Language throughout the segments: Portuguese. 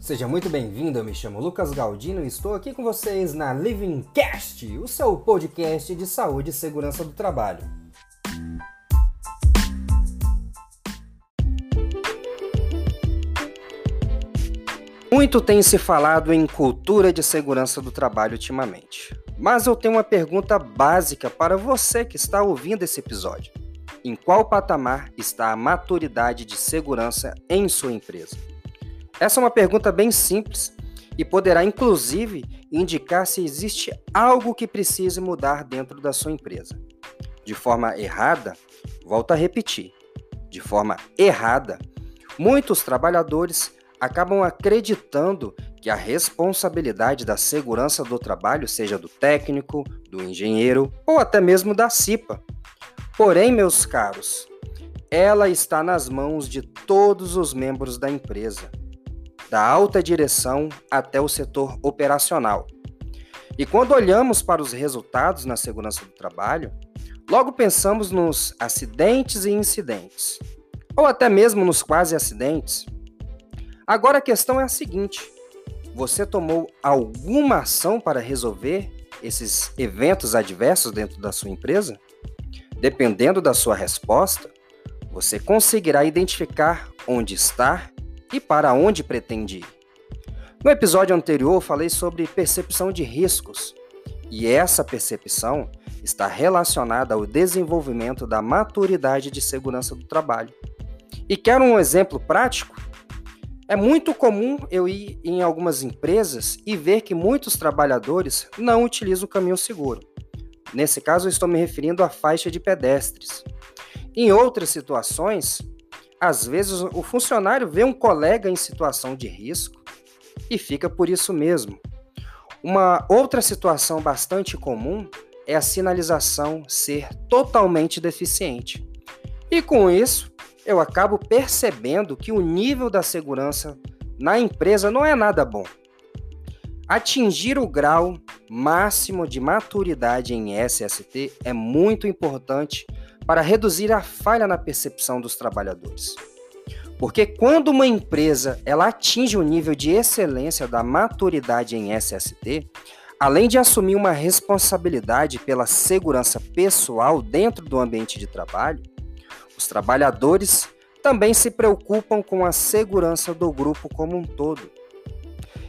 Seja muito bem-vindo, eu me chamo Lucas Galdino e estou aqui com vocês na Living Cast, o seu podcast de saúde e segurança do trabalho. Muito tem se falado em cultura de segurança do trabalho ultimamente, mas eu tenho uma pergunta básica para você que está ouvindo esse episódio. Em qual patamar está a maturidade de segurança em sua empresa? Essa é uma pergunta bem simples e poderá, inclusive, indicar se existe algo que precise mudar dentro da sua empresa. De forma errada, volto a repetir, de forma errada, muitos trabalhadores acabam acreditando que a responsabilidade da segurança do trabalho seja do técnico, do engenheiro ou até mesmo da CIPA. Porém, meus caros, ela está nas mãos de todos os membros da empresa da alta direção até o setor operacional. E quando olhamos para os resultados na segurança do trabalho, logo pensamos nos acidentes e incidentes, ou até mesmo nos quase acidentes. Agora a questão é a seguinte: você tomou alguma ação para resolver esses eventos adversos dentro da sua empresa? Dependendo da sua resposta, você conseguirá identificar onde está e para onde pretende ir. No episódio anterior, falei sobre percepção de riscos, e essa percepção está relacionada ao desenvolvimento da maturidade de segurança do trabalho. E quero um exemplo prático? É muito comum eu ir em algumas empresas e ver que muitos trabalhadores não utilizam o caminho seguro. Nesse caso, estou me referindo à faixa de pedestres. Em outras situações, às vezes, o funcionário vê um colega em situação de risco e fica por isso mesmo. Uma outra situação bastante comum é a sinalização ser totalmente deficiente. E com isso, eu acabo percebendo que o nível da segurança na empresa não é nada bom. Atingir o grau máximo de maturidade em SST é muito importante para reduzir a falha na percepção dos trabalhadores. Porque quando uma empresa ela atinge o nível de excelência da maturidade em SST, além de assumir uma responsabilidade pela segurança pessoal dentro do ambiente de trabalho, os trabalhadores também se preocupam com a segurança do grupo como um todo.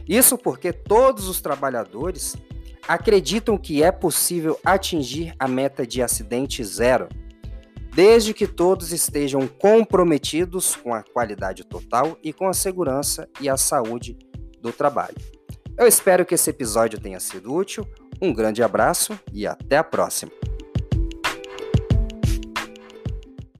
Isso porque todos os trabalhadores acreditam que é possível atingir a meta de acidente zero desde que todos estejam comprometidos com a qualidade total e com a segurança e a saúde do trabalho. Eu espero que esse episódio tenha sido útil. Um grande abraço e até a próxima!